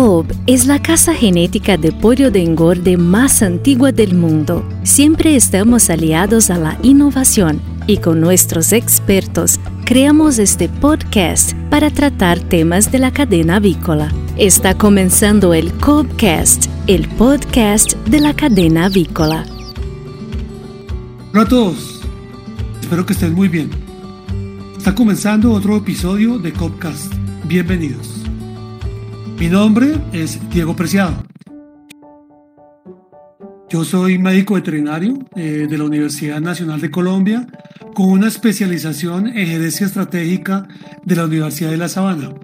Cobb es la casa genética de pollo de engorde más antigua del mundo. Siempre estamos aliados a la innovación y con nuestros expertos creamos este podcast para tratar temas de la cadena avícola. Está comenzando el Cobbcast, el podcast de la cadena avícola. Hola a todos, espero que estén muy bien. Está comenzando otro episodio de Cobbcast. Bienvenidos. Mi nombre es Diego Preciado. Yo soy médico veterinario eh, de la Universidad Nacional de Colombia con una especialización en gerencia estratégica de la Universidad de La Sabana.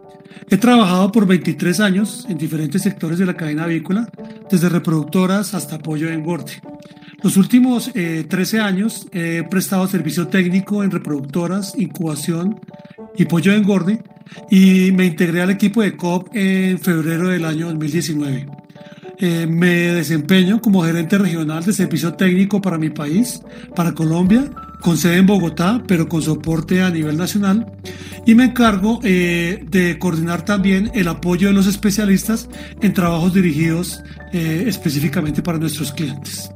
He trabajado por 23 años en diferentes sectores de la cadena avícola, desde reproductoras hasta apoyo en engorde. Los últimos 13 eh, años he prestado servicio técnico en reproductoras, incubación y pollo de engorde y me integré al equipo de COP en febrero del año 2019. Eh, me desempeño como gerente regional de servicio técnico para mi país, para Colombia, con sede en Bogotá, pero con soporte a nivel nacional. Y me encargo eh, de coordinar también el apoyo de los especialistas en trabajos dirigidos eh, específicamente para nuestros clientes.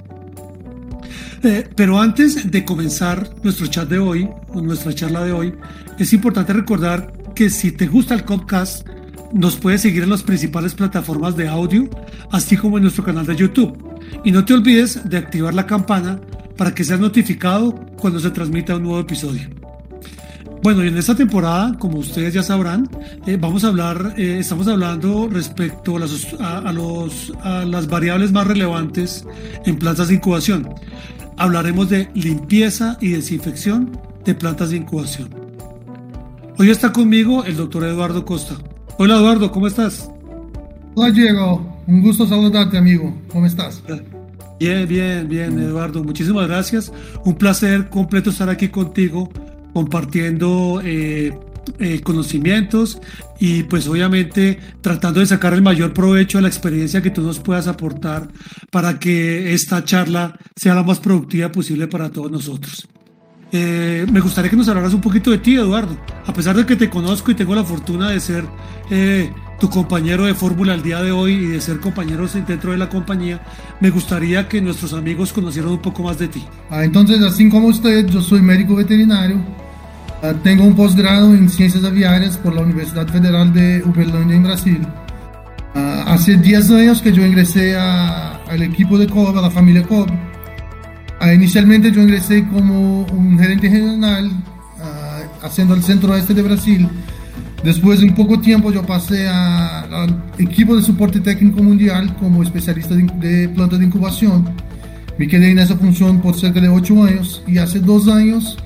pero antes de comenzar nuestro chat de hoy, nuestra charla de hoy, es importante recordar que si te gusta el podcast, nos puedes seguir en las principales plataformas de audio, así como en nuestro canal de YouTube. Y no te olvides de activar la campana para que seas notificado cuando se transmita un nuevo episodio. Bueno, y en esta temporada, como ustedes ya sabrán, eh, vamos a hablar, eh, estamos hablando respecto a los, a las variables más relevantes en plantas de incubación. Hablaremos de limpieza y desinfección de plantas de incubación. Hoy está conmigo el doctor Eduardo Costa. Hola Eduardo, ¿cómo estás? Hola Diego, un gusto saludarte amigo. ¿Cómo estás? Bien, bien, bien Eduardo, muchísimas gracias. Un placer completo estar aquí contigo compartiendo eh, eh, conocimientos y pues obviamente tratando de sacar el mayor provecho de la experiencia que tú nos puedas aportar para que esta charla sea la más productiva posible para todos nosotros. Eh, me gustaría que nos hablaras un poquito de ti, Eduardo. A pesar de que te conozco y tengo la fortuna de ser eh, tu compañero de fórmula el día de hoy y de ser compañeros dentro de la compañía, me gustaría que nuestros amigos conocieran un poco más de ti. Ah, entonces, así como usted, yo soy médico veterinario. Ah, tengo un posgrado en ciencias aviarias por la Universidad Federal de Uberlândia en Brasil. Ah, hace 10 años que yo ingresé al equipo de COB, a la familia COB Ah, inicialmente yo ingresé como un gerente general ah, haciendo el centro oeste de Brasil. Después de un poco tiempo yo pasé al equipo de soporte técnico mundial como especialista de, de plantas de incubación. Me quedé en esa función por cerca de ocho años y hace dos años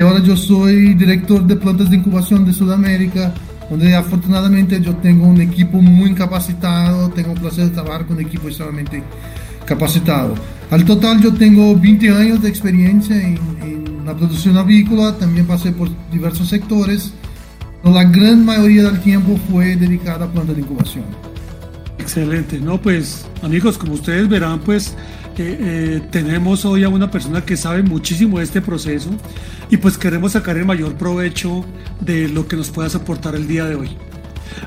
ahora yo soy director de plantas de incubación de Sudamérica, donde afortunadamente yo tengo un equipo muy capacitado, tengo el placer de trabajar con un equipo extremadamente capacitado. Al total yo tengo 20 años de experiencia en, la producción avícola, también pasé por diversos sectores, pero la gran mayoría del tiempo fue dedicada a plantas de incubación. Excelente, no pues amigos, como ustedes verán pues eh, tenemos hoy a una persona que sabe muchísimo de este proceso y pues queremos sacar el mayor provecho de lo que nos puedas aportar el día de hoy.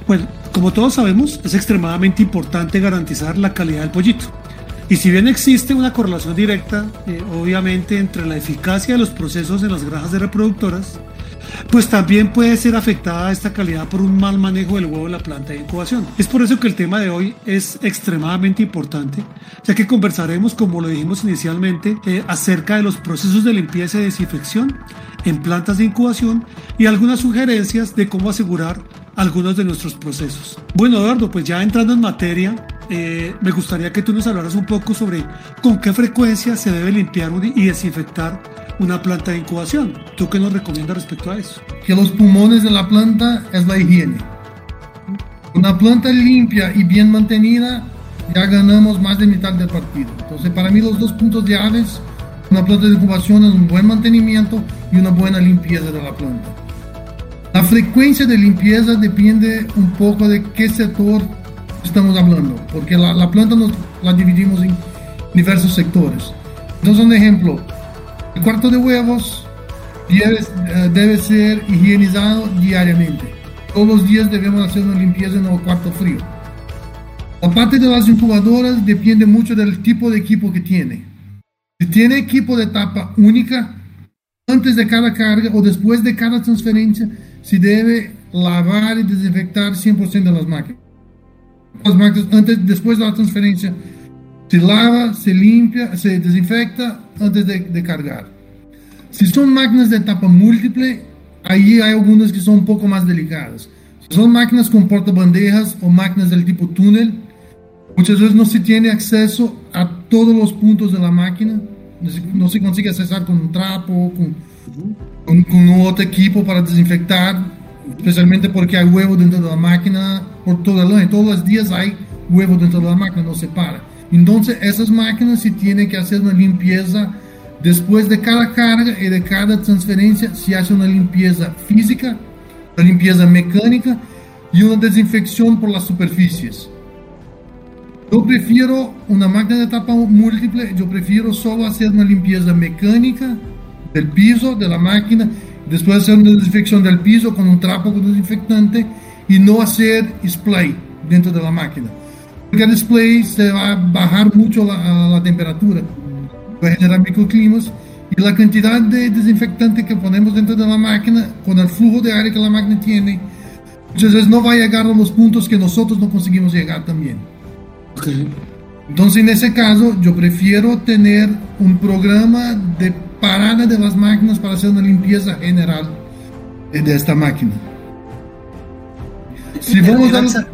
Bueno, como todos sabemos, es extremadamente importante garantizar la calidad del pollito. Y si bien existe una correlación directa, eh, obviamente, entre la eficacia de los procesos en las granjas de reproductoras, pues también puede ser afectada esta calidad por un mal manejo del huevo de la planta de incubación. Es por eso que el tema de hoy es extremadamente importante, ya que conversaremos, como lo dijimos inicialmente, eh, acerca de los procesos de limpieza y desinfección en plantas de incubación y algunas sugerencias de cómo asegurar algunos de nuestros procesos. Bueno, Eduardo, pues ya entrando en materia, eh, me gustaría que tú nos hablaras un poco sobre con qué frecuencia se debe limpiar y desinfectar una planta de incubación. ¿Tú qué nos recomiendas respecto a eso? Que los pulmones de la planta es la higiene. Una planta limpia y bien mantenida, ya ganamos más de mitad del partido. Entonces, para mí los dos puntos llaves, una planta de incubación es un buen mantenimiento y una buena limpieza de la planta. La frecuencia de limpieza depende un poco de qué sector estamos hablando, porque la, la planta la dividimos en diversos sectores. Entonces, un ejemplo, el cuarto de huevos debe, eh, ser higienizado diariamente. Todos los días debemos hacer una limpieza en el cuarto frío. La parte de las incubadoras depende mucho del tipo de equipo que tiene. Si tiene equipo de tapa única, antes de cada carga o después de cada transferencia, se debe lavar y desinfectar 100% de las máquinas. Las máquinas antes, después de la transferencia, se lava, se limpia, se desinfecta antes de, de cargar. Si son máquinas de tapa múltiple, ahí hay algunas que son un poco más delicadas. Si son máquinas con portabandejas o máquinas del tipo túnel, muchas veces no se tiene acceso a todos los puntos de la máquina, no se, no se consigue accesar con un trapo, con, con, con, otro equipo para desinfectar, especialmente porque hay huevo dentro de la máquina por todo el año, todos los días hay huevo dentro de la máquina, no se para. Entonces esas máquinas se tiene que hacer una limpieza después de cada carga y de cada transferencia, se hace una limpieza física, una limpieza mecánica y una desinfección por las superficies. Yo prefiero una máquina de tapa múltiple, yo prefiero solo hacer una limpieza mecánica del piso, de la máquina, después hacer una desinfección del piso con un trapo con desinfectante y no hacer spray dentro de la máquina. Porque el spray se va a bajar mucho la, la temperatura, va a generar microclimas y la cantidad de desinfectante que ponemos dentro de la máquina, con el flujo de aire que la máquina tiene, veces no va a llegar a los puntos que nosotros no conseguimos llegar también. Okay. Entonces, en ese caso, yo prefiero tener un programa de parada de las máquinas para hacer una limpieza general de esta máquina. Si vamos a...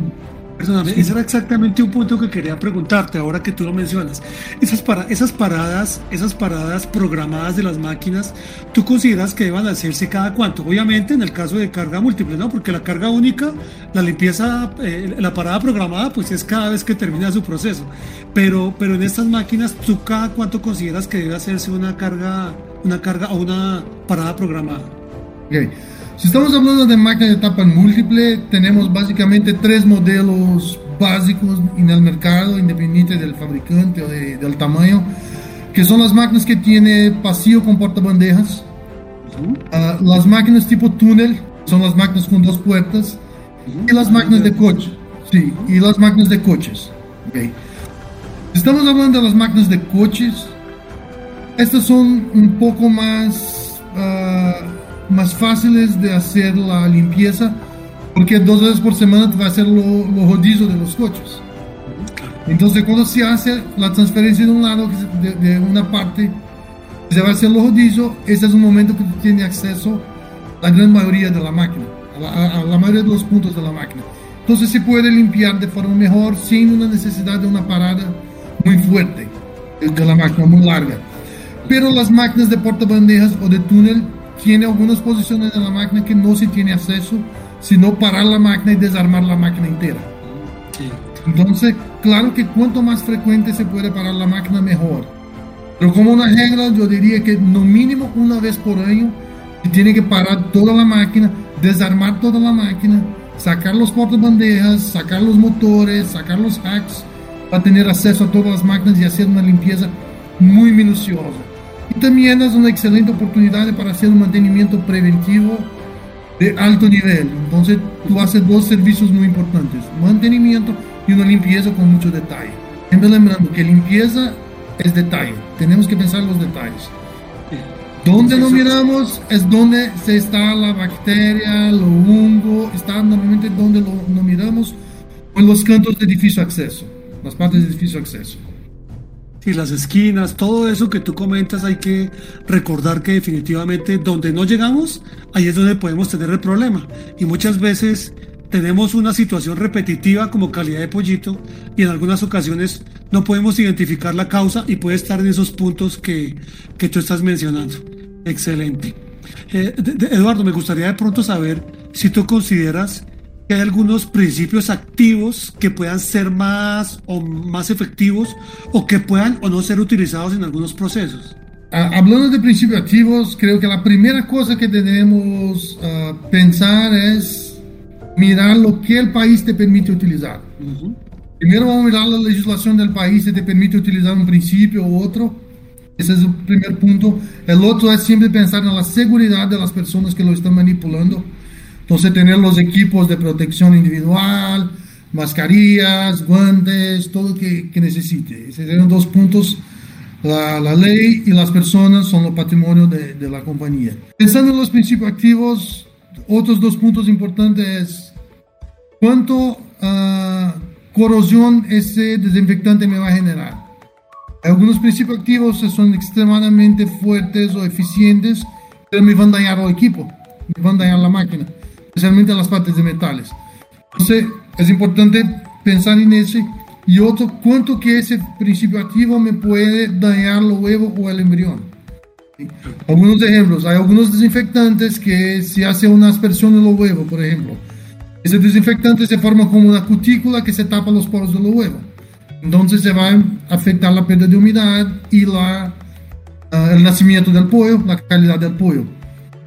Perdóname, ese era exactamente un punto que quería preguntarte ahora que tú lo mencionas. Esas, para, esas paradas, esas paradas programadas de las máquinas, ¿tú consideras que deban hacerse cada cuánto? Obviamente en el caso de carga múltiple, ¿no? Porque la carga única, la limpieza, eh, la parada programada, pues es cada vez que termina su proceso. Pero, pero en estas máquinas, ¿tú cada cuánto consideras que debe hacerse una carga, una carga o una parada programada? Okay. Si estamos hablando de máquinas de tapa múltiple, tenemos básicamente tres modelos básicos en el mercado, independiente del fabricante o de, del tamaño, que son las máquinas que tiene pasillo con portabandejas, uh, las máquinas tipo túnel, son las máquinas con dos puertas, y las máquinas de coche, sí, y las máquinas de coches. Okay. Estamos hablando de las máquinas de coches, estas son un poco más... Uh, más fáciles de hacer la limpieza porque dos veces por semana te va a hacer lo, lo rodillo de los coches. Entonces cuando se hace la transferencia de un lado, de, una parte, se va a hacer lo rodillo, ese es un momento que tú tienes acceso a la gran mayoría de la máquina, a la, a la mayoría de los puntos de la máquina. Entonces se puede limpiar de forma mejor sin una necesidad de una parada muy fuerte de la máquina, muy larga. Pero las máquinas de portabandejas o de túnel tiene algunas posiciones de la máquina que no se tiene acceso, sino parar la máquina y desarmar la máquina entera. Sí. Entonces, claro que cuanto más frecuente se puede parar la máquina, mejor. Pero como una regla, yo diría que no mínimo una vez por año se tiene que parar toda la máquina, desarmar toda la máquina, sacar los portabandejas, sacar los motores, sacar los hacks, para tener acceso a todas las máquinas y hacer una limpieza muy minuciosa. También es una excelente oportunidad para hacer un mantenimiento preventivo de alto nivel. Entonces, tú haces dos servicios muy importantes, mantenimiento y una limpieza con mucho detalle. Siempre lembrando que limpieza es detalle, tenemos que pensar los detalles. Donde no miramos es donde se está la bacteria, lo hongo, está normalmente donde lo, no miramos, en los cantos de difícil acceso, las partes de difícil acceso y las esquinas, todo eso que tú comentas, hay que recordar que definitivamente donde no llegamos, ahí es donde podemos tener el problema. Y muchas veces tenemos una situación repetitiva como calidad de pollito y en algunas ocasiones no podemos identificar la causa y puede estar en esos puntos que, que tú estás mencionando. Excelente. Eh, Eduardo, me gustaría de pronto saber si tú consideras que hay algunos principios activos que puedan ser más o más efectivos o que puedan o no ser utilizados en algunos procesos. Ah, hablando de principios activos, creo que la primera cosa que tenemos uh, pensar es mirar lo que el país te permite utilizar. Uh -huh. Primero vamos a mirar la legislación del país si te permite utilizar un principio u otro. Ese es el primer punto. El otro es siempre pensar en la seguridad de las personas que lo están manipulando. Entonces, tener los equipos de protección individual, mascarillas, guantes, todo que, que necesite. Esos serían dos puntos. La, la, ley y las personas son los patrimonio de, de, la compañía. Pensando en los principios activos, otros dos puntos importantes es cuánto uh, corrosión ese desinfectante me va a generar. Algunos principios activos son extremadamente fuertes o eficientes, pero me van a dañar el equipo, me van a dañar la máquina, especialmente las partes de metales. Entonces, es importante pensar en ese. Y otro, cuánto que ese principio activo me puede dañar los huevos o el embrión. Algunos ejemplos, hay algunos desinfectantes que si hace una aspersión en los huevos, por ejemplo, ese desinfectante se forma como una cutícula que se tapa los poros de los huevos. Entonces se va a afectar la pérdida de humedad y la, uh, el nacimiento del pollo, la calidad del pollo.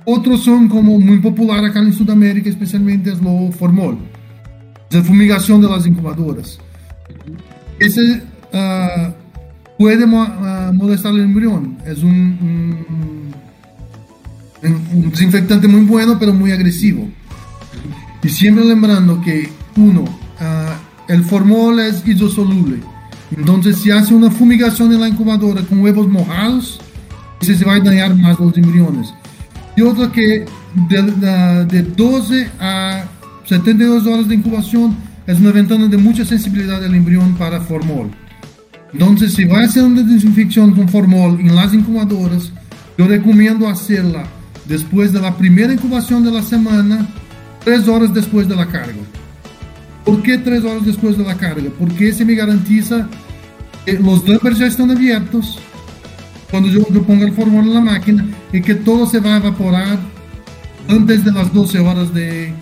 Otros son como muy popular acá en Sudamérica, especialmente es lo formol, la fumigación de las incubadoras. Ese uh, puede uh, molestar el embrión, es un, un, un desinfectante muy bueno pero muy agresivo. Y siempre lembrando que uno, el formol es hidrosoluble. Entonces, si hace una fumigación en la incubadora con huevos mojados, se va a dañar más los embriones. Y otro que de, de 12 a 72 horas de incubación es una ventana de mucha sensibilidad del embrión para formol. Entonces, si va a hacer una desinfección con formol en las incubadoras, yo recomiendo hacerla después de la primera incubación de la semana, tres horas después de la carga. ¿Por qué tres horas después de la carga? Porque ese me garantiza que los dampers ya están abiertos cuando yo, yo ponga el formol en la máquina y que todo se va a evaporar antes de las 12 horas de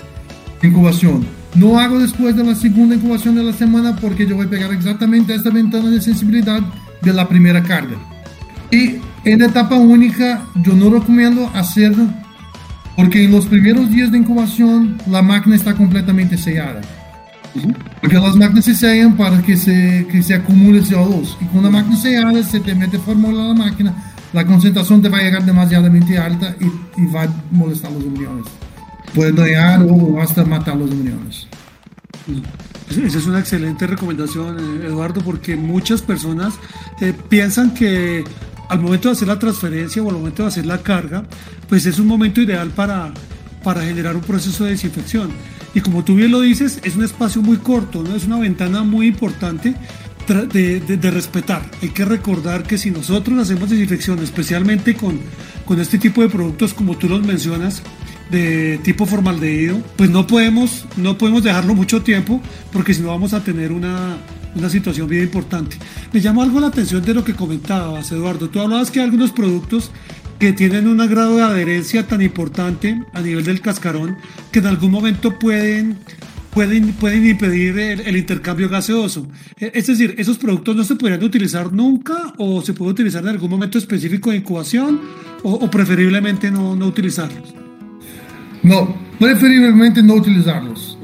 incubación. No hago después de la segunda incubación de la semana porque yo voy a pegar exactamente esta ventana de sensibilidad de la primera carga. Y en etapa única yo no recomiendo hacerlo porque en los primeros días de incubación la máquina está completamente sellada. Porque las máquinas se sellan para que se, que se acumule CO2. Y con la máquina sellada, se te mete fórmula a la máquina, la concentración te va a llegar demasiadamente alta y, y va a molestar los embriones. Puede dañar o hasta matar los embriones. Esa es una excelente recomendación, Eduardo, porque muchas personas eh, piensan que al momento de hacer la transferencia o al momento de hacer la carga, pues es un momento ideal para, para generar un proceso de desinfección. Y como tú bien lo dices, es un espacio muy corto, ¿no? es una ventana muy importante de, respetar. Hay que recordar que si nosotros hacemos desinfección, especialmente con, con este tipo de productos como tú los mencionas, de tipo formaldehído, pues no podemos, no podemos dejarlo mucho tiempo porque si no vamos a tener una, una situación bien importante. Me llamó algo la atención de lo que comentabas, Eduardo. Tú hablabas que algunos productos que tienen un grado de adherencia tan importante a nivel del cascarón que en algún momento pueden, pueden, pueden impedir el, intercambio gaseoso. E, es decir, ¿esos productos no se podrían utilizar nunca o se puede utilizar en algún momento específico de incubación o, o preferiblemente no, no utilizarlos? No, preferiblemente no utilizarlos.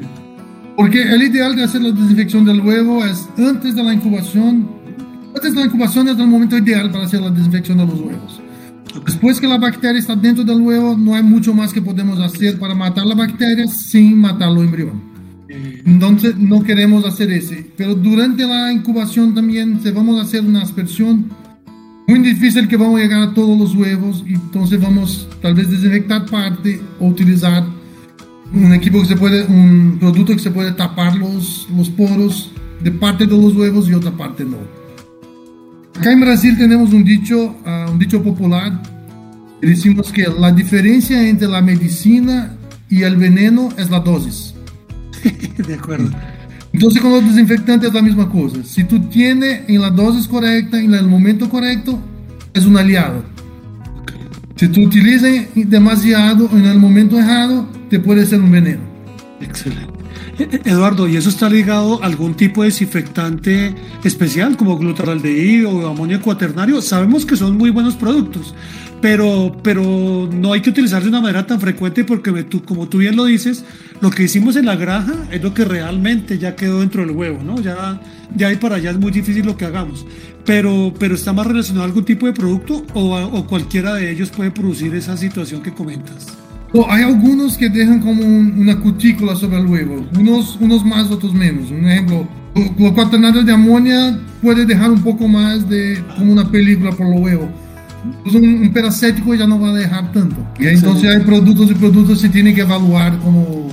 Porque el ideal de hacer la desinfección del huevo es antes de la incubación. Antes de la incubación es el momento ideal para hacer la desinfección de los huevos. Después que la bacteria está dentro del huevo, no hay mucho más que podemos hacer para matar la bacteria sin matar el embrión. Entonces no queremos hacer ese. Pero durante la incubación también, se vamos a hacer una aspersión muy difícil que vamos a llegar a todos los huevos, entonces vamos tal vez desinfectar parte o utilizar un equipo que se puede, un producto que se puede tapar los, los poros de parte de los huevos y otra parte no. Acá en Brasil tenemos un dicho, uh, un dicho popular, decimos que la diferencia entre la medicina y el veneno es la dosis. de acuerdo. Entonces con los desinfectantes es la misma cosa. Si tú tienes en la dosis correcta, en el momento correcto, es un aliado. Si tú utilizas demasiado en el momento errado, te puede ser un veneno. Excelente. Eduardo, ¿y eso está ligado a algún tipo de desinfectante especial como glutaraldehído o amonio cuaternario? Sabemos que son muy buenos productos, pero, pero no hay que utilizar de una manera tan frecuente porque tú, como tú bien lo dices, lo que hicimos en la granja es lo que realmente ya quedó dentro del huevo, ¿no? Ya, de ahí para allá es muy difícil lo que hagamos. Pero, pero está más relacionado a algún tipo de producto o, o cualquiera de ellos puede producir esa situación que comentas. Hay algunos que dejan como una cutícula sobre el huevo, unos, unos más, otros menos. Un ejemplo, los cuaternarios de amonia puede dejar un poco más de como una película por. Pues un, un peracético ya no va a dejar tanto. Y entonces hay productos y productos se tiene que evaluar como...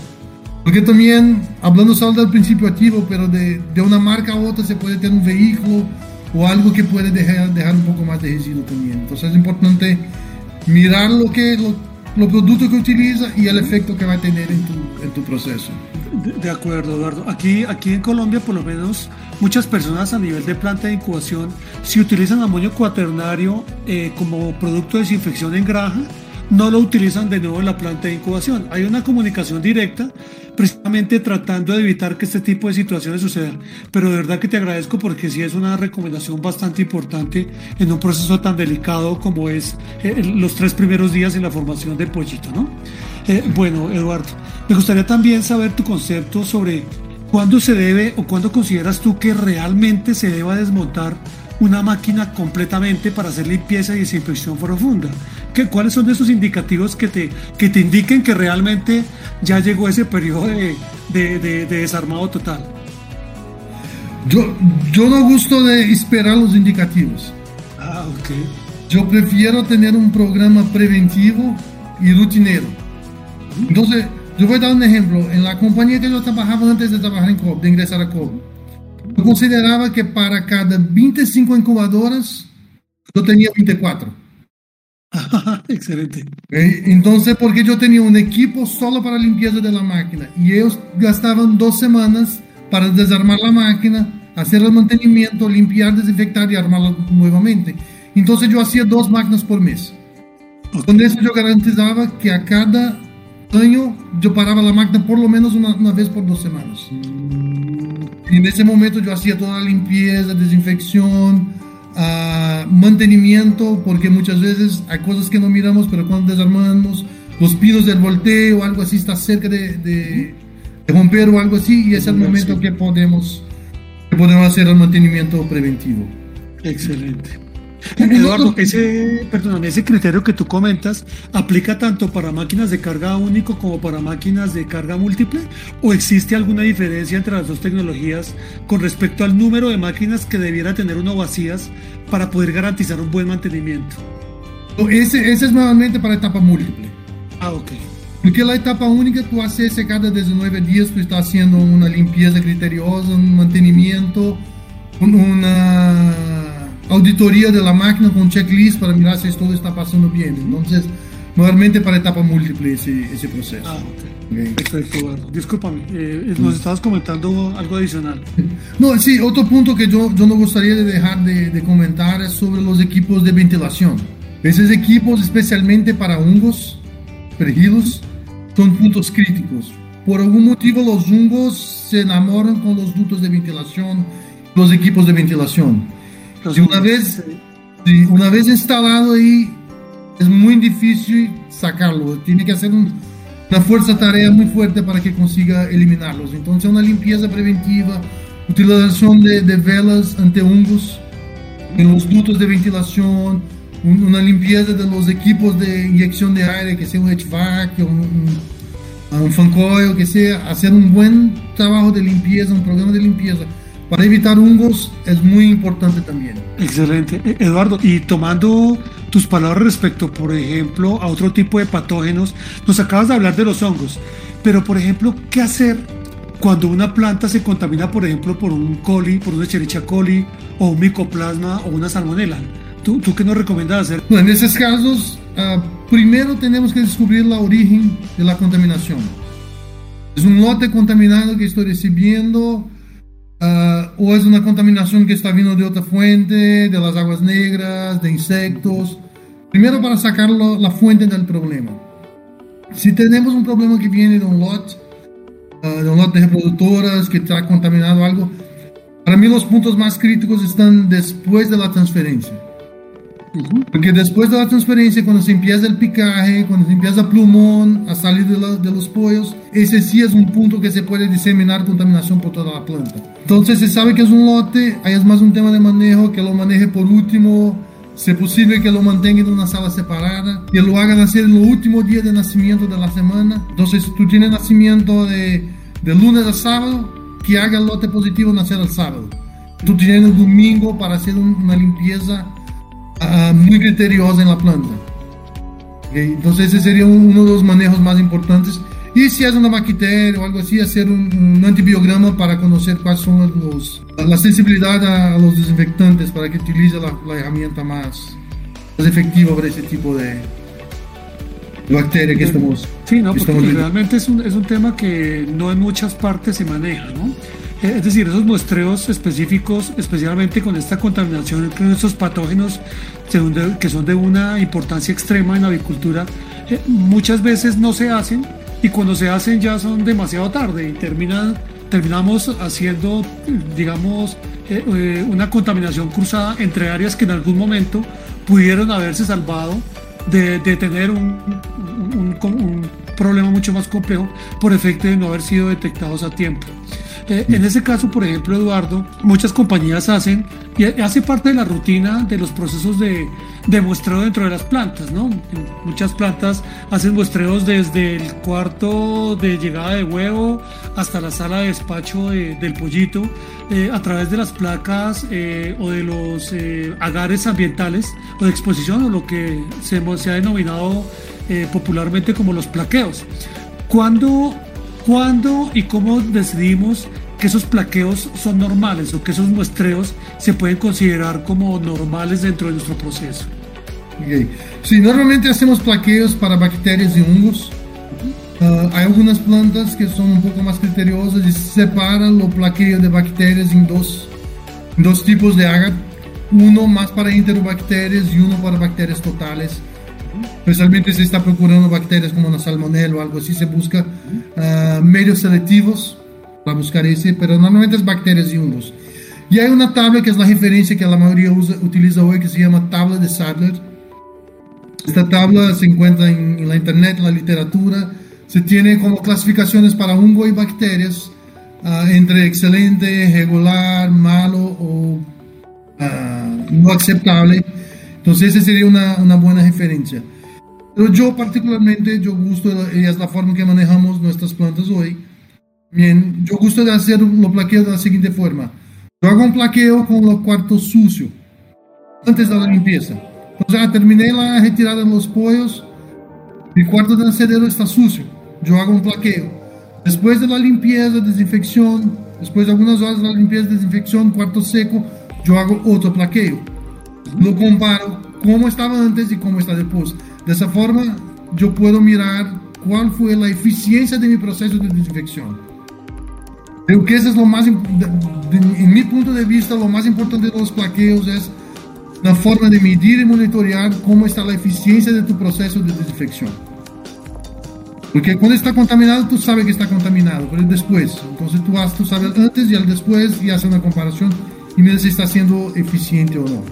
Porque también, hablando solo del principio activo, pero de, de una marca a otra se puede tener un vehículo o algo que puede dejar, dejar un poco más de residuo también. Entonces es importante mirar lo que, lo, los productos que utiliza y el efecto que va a tener en tu, en tu proceso. De, acuerdo, Eduardo. Aquí, aquí en Colombia, por lo menos, muchas personas a nivel de planta de incubación, si utilizan amonio cuaternario eh, como producto de desinfección en granja, no lo utilizan de nuevo en la planta de incubación. Hay una comunicación directa precisamente tratando de evitar que este tipo de situaciones sucedan. Pero de verdad que te agradezco porque sí es una recomendación bastante importante en un proceso tan delicado como es eh, los tres primeros días en la formación del pollito, ¿no? Eh, bueno, Eduardo, me gustaría también saber tu concepto sobre cuándo se debe o cuándo consideras tú que realmente se deba desmontar una máquina completamente para hacer limpieza y desinfección profunda. ¿Qué, ¿Cuáles son esos indicativos que te, que te indiquen que realmente ya llegó ese periodo de, de, de, de desarmado total? Yo, yo no gusto de esperar los indicativos. Ah, ok. Yo prefiero tener un programa preventivo y rutinero. Entonces, yo voy a dar un ejemplo. En la compañía que yo trabajaba antes de trabajar en COP, de ingresar a COP, yo consideraba que para cada 25 incubadoras, yo tenía 24. Excelente. Entonces, porque yo tenía un equipo solo para limpieza de la máquina y ellos gastaban dos semanas para desarmar la máquina, hacer el mantenimiento, limpiar, desinfectar y armarla nuevamente. Entonces yo hacía dos máquinas por mes. Okay. Con eso yo garantizaba que a cada año yo paraba la máquina por lo menos una, una vez por dos semanas. En ese momento yo hacía toda la limpieza, desinfección, uh, mantenimiento, porque muchas veces hay cosas que no miramos, pero cuando desarmamos, los pinos del volteo, algo así está cerca de, de, de romper o algo así, y es el momento que podemos, que podemos hacer el mantenimiento preventivo. Excelente. Eduardo, ese, perdóname, ese criterio que tú comentas aplica tanto para máquinas de carga único como para máquinas de carga múltiple o existe alguna diferencia entre las dos tecnologías con respecto al número de máquinas que debiera tener uno vacías para poder garantizar un buen mantenimiento? Ese, ese es nuevamente para etapa múltiple. Ah, ok. Porque la etapa única tú haces cada 19 días, tú estás haciendo una limpieza criteriosa, un mantenimiento, una auditoría de la máquina con checklist para mirar si todo está pasando bien. Entonces, normalmente para etapa múltiple ese, ese proceso. Ah, okay. Okay. Perfecto, Eduardo. Discúlpame, eh, nos estabas comentando algo adicional. No, sí, otro punto que yo, yo no gustaría de dejar de, de comentar es sobre los equipos de ventilación. Esos equipos, especialmente para hongos, pergilos, son puntos críticos. Por algún motivo los hongos se enamoran con los ductos de ventilación, los equipos de ventilación. Si una vez, si una vez instalado ahí, es muy difícil sacarlo. Tiene que hacer un, una fuerza tarea muy fuerte para que consiga eliminarlos. Entonces, una limpieza preventiva, utilización de, de velas antihongos en los ductos de ventilación, un, una limpieza de los equipos de inyección de aire, que sea un HVAC, un, un, un fan coil, que sea, hacer un buen trabajo de limpieza, un programa de limpieza para evitar hongos es muy importante también. Excelente. Eduardo, y tomando tus palabras respecto, por ejemplo, a otro tipo de patógenos, nos acabas de hablar de los hongos, pero por ejemplo, ¿qué hacer cuando una planta se contamina, por ejemplo, por un coli, por una Escherichia coli, o un micoplasma, o una salmonela? ¿Tú, tú qué nos recomiendas hacer? Bueno, en esos casos, uh, primero tenemos que descubrir la origen de la contaminación. Es un lote contaminado que estoy recibiendo Uh, o es una contaminación que está viniendo de otra fuente, de las aguas negras, de insectos. Primero para sacar lo, la fuente del problema. Si tenemos un problema que viene de un lot, uh, de un lot de reproductoras que está contaminado algo, para mí los puntos más críticos están después de la transferencia. Porque después de la transferencia, cuando se empieza el picaje, cuando se empieza el plumón a salir de, la, de, los pollos, ese sí es un punto que se puede diseminar contaminación por toda la planta. Entonces se sabe que es un lote, ahí es más un tema de manejo, que lo maneje por último Si es posible que lo mantengan en una sala separada, que lo hagan hacer el último día de nacimiento de la semana. Entonces, si tú tienes nacimiento de, de lunes a sábado, que haga el lote positivo nacer el sábado. Tú tienes el domingo para hacer una limpieza uh, muy criteriosa en la planta. Okay? Entonces, ese sería uno de los manejos más importantes. Y si es una bacteria o algo así, hacer un, un antibiograma para conocer cuáles son los, la sensibilidad a, los desinfectantes para que utilice la, la herramienta más, más efectiva para ese tipo de, bacteria que estamos. Sí, no, porque realmente es un, es un tema que no en muchas partes se maneja, ¿no? Eh, es decir, esos muestreos específicos, especialmente con esta contaminación con estos patógenos que son de una importancia extrema en la avicultura, eh, muchas veces no se hacen y cuando se hacen ya son demasiado tarde y terminamos haciendo, digamos, eh, una contaminación cruzada entre áreas que en algún momento pudieron haberse salvado de, tener un, un, problema mucho más complejo por efecto de no haber sido detectados a tiempo. Eh, en ese caso, por ejemplo, Eduardo, muchas compañías hacen, y hace parte de la rutina de los procesos de, de muestreo dentro de las plantas, ¿no? Muchas plantas hacen muestreos desde el cuarto de llegada de huevo hasta la sala de despacho del pollito, eh, a través de las placas eh, o de los eh, agares ambientales o de exposición o lo que se, se ha denominado popularmente como los plaqueos. ¿Cuándo, ¿Cuándo y cómo decidimos que esos plaqueos son normales o que esos muestreos se pueden considerar como normales dentro de nuestro proceso. Okay. Sí, normalmente hacemos plaqueos para bacterias y hongos. Uh, hay algunas plantas que son un poco más criteriosas y separan los plaqueos de bacterias en dos, en dos tipos de agar. Uno más para enterobacterias y uno para bacterias totales. Especialmente si está procurando bacterias como la salmonella o algo así, se busca uh, medios selectivos para buscar ese, pero normalmente es bacterias y hongos. Y hay una tabla que es la referencia que la mayoría usa, utiliza hoy que se llama tabla de Sadler. Esta tabla se encuentra en, en, la internet, en la literatura. Se tiene como clasificaciones para hongo y bacterias uh, entre excelente, regular, malo o uh, no aceptable. Entonces esa sería una, una buena referencia. Pero yo particularmente, yo gusto, y es la forma que manejamos nuestras plantas hoy, Yo gusto de hacer los plaqueos de la siguiente forma. Yo hago un plaqueo con los cuartos sucios antes de la limpieza. Entonces, ya terminé retirada de los pollos. Mi cuarto de está sucio. Yo hago un plaqueo. Después de la limpieza, desinfección, después de algunas horas de la limpieza, cuarto seco, yo hago otro plaqueo. Lo comparo cómo estaba antes y cómo está después. De esa forma, yo puedo mirar cuál fue la eficiencia de mi proceso de desinfección. Creo que eso es lo más, en mi punto de vista, lo más importante de los plaqueos es la forma de medir y monitorear cómo está la eficiencia de tu proceso de desinfección. Porque cuando está contaminado, tú sabes que está contaminado, pero después. Entonces tú, tú sabes antes y al después y haces una comparación y mira si está siendo eficiente o no.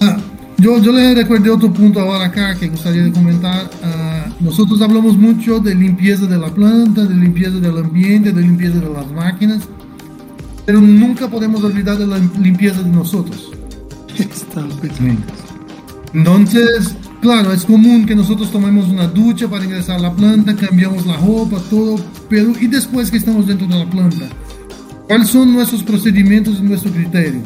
Ah, yo, yo le recuerdo otro punto ahora acá que gustaría de comentar. Uh, nosotros hablamos mucho de limpieza de la planta, de limpieza del ambiente, de limpieza de las máquinas, pero nunca podemos olvidar de la limpieza de nosotros. Entonces, claro, es común que nosotros tomemos una ducha para ingresar a la planta, cambiamos la ropa, todo, pero ¿y después que estamos dentro de la planta? ¿Cuáles son nuestros procedimientos y nuestro criterio?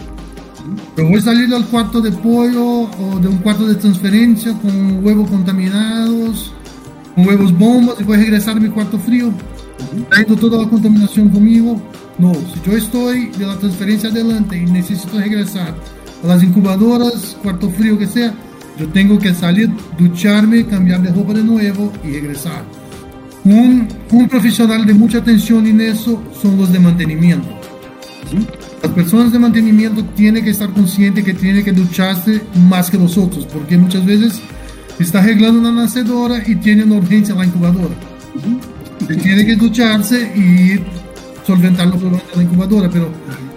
Pero voy a salir al cuarto de pollo o de un cuarto de transferencia con huevos contaminados, con huevos bombas y voy a regresar a mi cuarto frío, trayendo toda la contaminación conmigo. No, si yo estoy de la transferencia adelante y necesito regresar a las incubadoras, cuarto frío que sea, yo tengo que salir, ducharme, cambiar de ropa de nuevo y regresar. Un, un profesional de mucha atención en eso son los de mantenimiento. Las personas de mantenimiento tienen que estar conscientes que tienen que ducharse más que los otros, porque muchas veces está arreglando una nacedora y tiene una urgencia en la incubadora. Tiene que ducharse y solventar los problemas de la incubadora, pero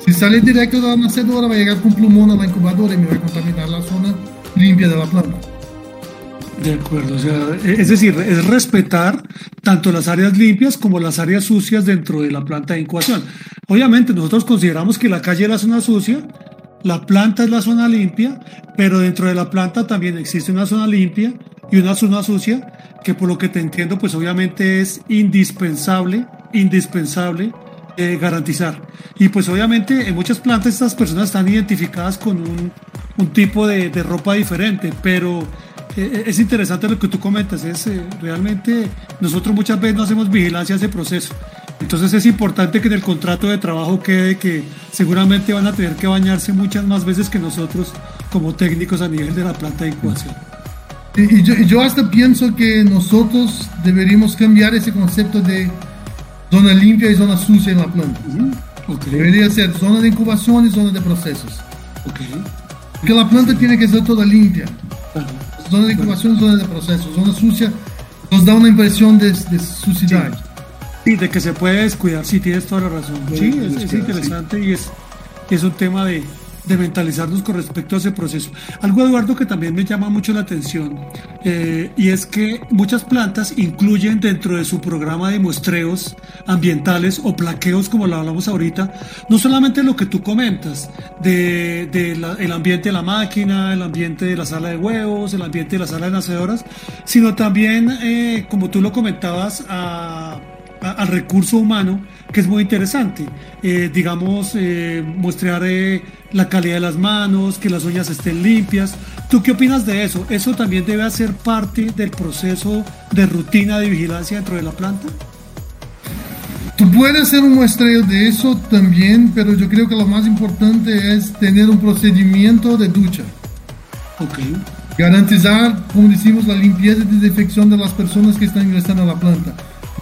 si sale directo de la nacedora va a llegar con plumón a la incubadora y me va a contaminar la zona limpia de la planta. De acuerdo, o sea, e, es decir, es respetar tanto las áreas limpias como las áreas sucias dentro de la planta de incubación. Obviamente nosotros consideramos que la calle es la zona sucia la planta es la zona limpia, pero dentro de la planta también existe una zona limpia y una zona sucia, que por lo que te entiendo, pues obviamente es indispensable, indispensable eh, garantizar. Y pues obviamente en muchas plantas estas personas están identificadas con un, un tipo de, de, ropa diferente, pero eh, eh, es interesante lo que tú comentas, es realmente nosotros muchas veces no hacemos vigilancia a ese proceso. Entonces es importante que en el contrato de trabajo quede que seguramente van a tener que bañarse muchas más veces que nosotros como técnicos a nivel de la planta de incubación. Y yo, yo, hasta pienso que nosotros deberíamos cambiar ese concepto de zona limpia y zona sucia en la planta. Okay. Debería ser zona de incubación y zona de procesos. Okay. Porque la planta tiene que ser toda limpia. Zona de incubación y zona de procesos. Zona sucia nos da una impresión de, de suciedad. Sí. Sí. de que se puede descuidar, sí, tienes toda la razón. Sí, es, es interesante sí. y es, es un tema de, de mentalizarnos con respecto a ese proceso. Algo, Eduardo, que también me llama mucho la atención, eh, y es que muchas plantas incluyen dentro de su programa de muestreos ambientales o plaqueos, como lo hablamos ahorita, no solamente lo que tú comentas, de, de la, el ambiente de la máquina, el ambiente de la sala de huevos, el ambiente de la sala de nacedoras, sino también, eh, como tú lo comentabas, a al recurso humano, que es muy interesante. Eh, digamos, eh, muestrear eh, la calidad de las manos, que las uñas estén limpias. ¿Tú qué opinas de eso? ¿Eso también debe hacer parte del proceso de rutina de vigilancia dentro de la planta? Tú puedes hacer un muestreo de eso también, pero yo creo que lo más importante es tener un procedimiento de ducha. Ok. Garantizar, como decimos, la limpieza y desinfección de las personas que están ingresando a la planta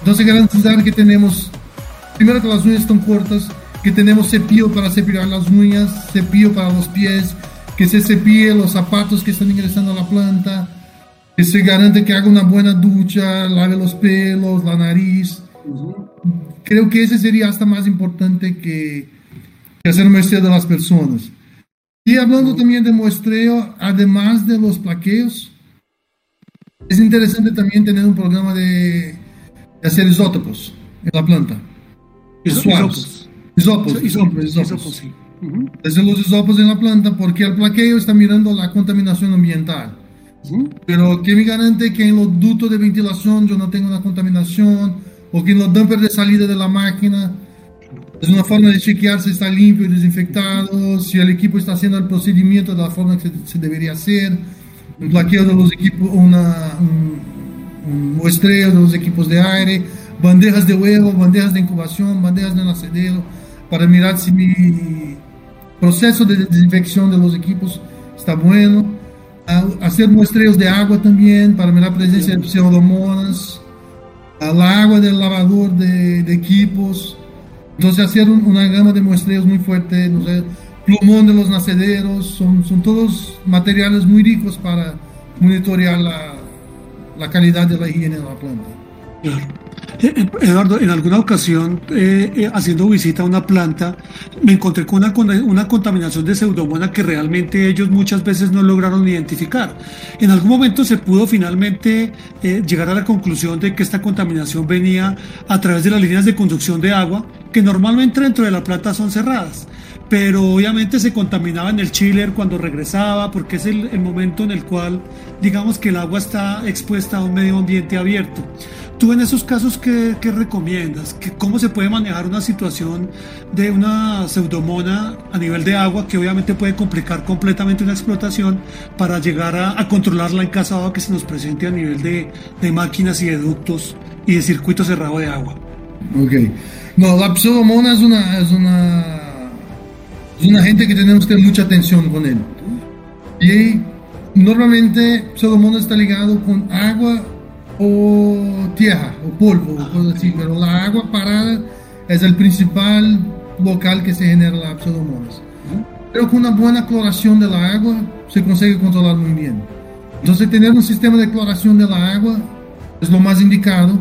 entonces garantizar que tenemos, primero que las uñas están cortas, que tenemos cepillo para cepillar las uñas, cepillo para los pies, que se cepille los zapatos que están ingresando a la planta, que se garante que haga una buena ducha, lave los pelos, la nariz. Creo que ese sería hasta más importante que, que hacer muestreo de las personas. Y hablando también de muestreo, además de los plaqueos, es interesante también tener un programa de hacer isótopos en la planta. Isótopos. Isótopos. Isótopos. isótopos. Sí. Uh -huh. los isótopos en la planta porque el plaqueo está mirando la contaminación ambiental. Uh -huh. Pero que me garante que en los ductos de ventilación yo no tengo una contaminación o que en los dumpers de salida de la máquina es una forma de chequear si está limpio y desinfectado, si el equipo está haciendo el procedimiento de la forma que se debería hacer, un plaqueo de los equipos, una, un, un muestreo de los equipos de aire, bandejas de huevo, bandejas de incubación, bandejas de nacedero, para mirar si mi proceso de desinfección de los equipos está bueno. Hacer muestreos de agua también para mirar la presencia de pseudomonas, la agua del lavador de, de equipos. Entonces hacer un, una gama de muestreos muy fuerte, no sé, plumón de los nacederos, son, son todos materiales muy ricos para monitorear la, la calidad de la higiene de la planta. Claro. Eh, eh, Eduardo, en alguna ocasión, eh, eh, haciendo visita a una planta, me encontré con una, una contaminación de pseudomonas que realmente ellos muchas veces no lograron identificar. En algún momento se pudo finalmente eh, llegar a la conclusión de que esta contaminación venía a través de las líneas de conducción de agua, que normalmente dentro de la planta son cerradas pero obviamente se contaminaba en el chiller cuando regresaba, porque es el, el, momento en el cual, digamos que el agua está expuesta a un medio ambiente abierto. ¿Tú en esos casos qué, qué recomiendas? ¿Qué, ¿Cómo se puede manejar una situación de una pseudomona a nivel de agua que obviamente puede complicar completamente una explotación para llegar a, a controlarla en caso de agua que se nos presente a nivel de, de máquinas y de ductos y de circuito cerrado de agua? Ok. No, la pseudomona es una... Es una es una gente que tenemos que tener mucha atención con él. Y normalmente Pseudomonas está ligado con agua o tierra o polvo o cosas así, pero la agua parada es el principal local que se genera la Pseudomonas. Pero con una buena cloración de la agua se consigue controlar muy bien. Entonces tener un sistema de cloración de la agua es lo más indicado.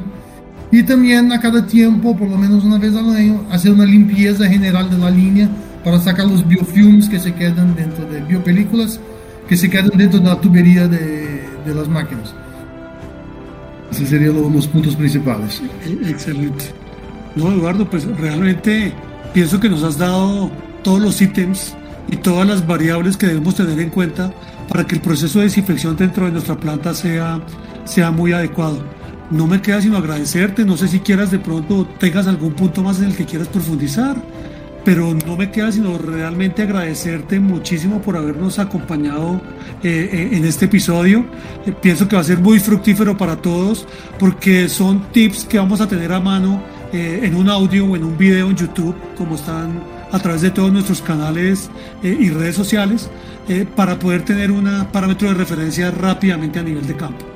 Y también a cada tiempo, por lo menos una vez al año, hacer una limpieza general de la línea para sacar los biofilms que se quedan dentro de biopelículas que se quedan dentro de la tubería de, de las máquinas. Esos serían los, los, puntos principales. Excelente. No, Eduardo, pues realmente pienso que nos has dado todos los ítems y todas las variables que debemos tener en cuenta para que el proceso de desinfección dentro de nuestra planta sea, sea muy adecuado. No me queda sino agradecerte, no sé si quieras de pronto tengas algún punto más en el que quieras profundizar, pero no me queda sino realmente agradecerte muchísimo por habernos acompañado eh, eh, en este episodio. Eh, pienso que va a ser muy fructífero para todos porque son tips que vamos a tener a mano en un audio o en un video en YouTube, como están a través de todos nuestros canales y redes sociales, para poder tener un parámetro de referencia rápidamente a nivel de campo.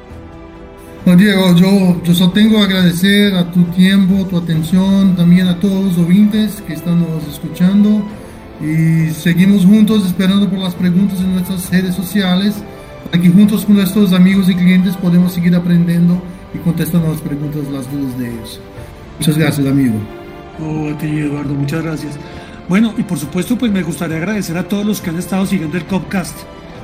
Juan Diego, yo, yo solo tengo que agradecer a tu tiempo, tu atención, también a todos los oyentes que están escuchando y seguimos juntos esperando por las preguntas en nuestras redes sociales para que juntos con nuestros amigos y clientes podemos seguir aprendiendo y contestando las preguntas, las dudas de ellos. Muchas gracias, amigo. Oh, a ti, Eduardo, muchas gracias. Bueno, y por supuesto, pues me gustaría agradecer a todos los que han estado siguiendo el Copcast,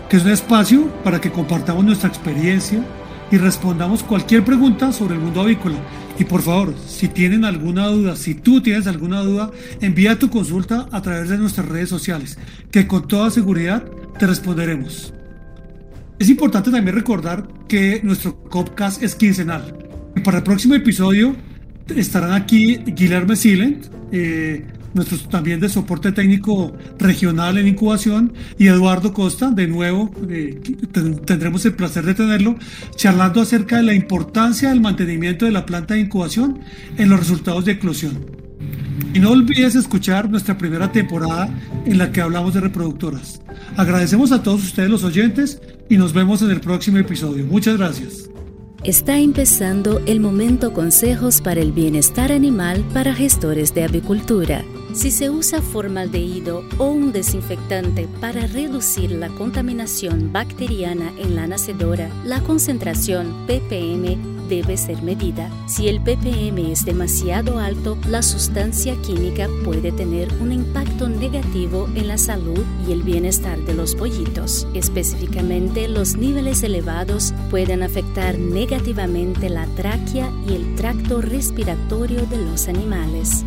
que es un espacio para que compartamos nuestra experiencia, y respondamos cualquier pregunta sobre el mundo avícola. Y por favor, si tienen alguna duda, si tú tienes alguna duda, envía tu consulta a través de nuestras redes sociales, que con toda seguridad te responderemos. Es importante también recordar que nuestro Copcast es quincenal. Y para el próximo episodio estarán aquí Guillermo Silent, eh, nuestros también de soporte técnico regional en incubación, y Eduardo Costa, de nuevo, eh, tendremos el placer de tenerlo, charlando acerca de la importancia del mantenimiento de la planta de incubación en los resultados de eclosión. Y no olvides escuchar nuestra primera temporada en la que hablamos de reproductoras. Agradecemos a todos ustedes los oyentes y nos vemos en el próximo episodio. Muchas gracias. Está empezando el momento consejos para el bienestar animal para gestores de avicultura. Si se usa formaldehído o un desinfectante para reducir la contaminación bacteriana en la nacedora, la concentración ppm debe ser medida. Si el ppm es demasiado alto, la sustancia química puede tener un impacto negativo en la salud y el bienestar de los pollitos. Específicamente, los niveles elevados pueden afectar negativamente la tráquea y el tracto respiratorio de los animales.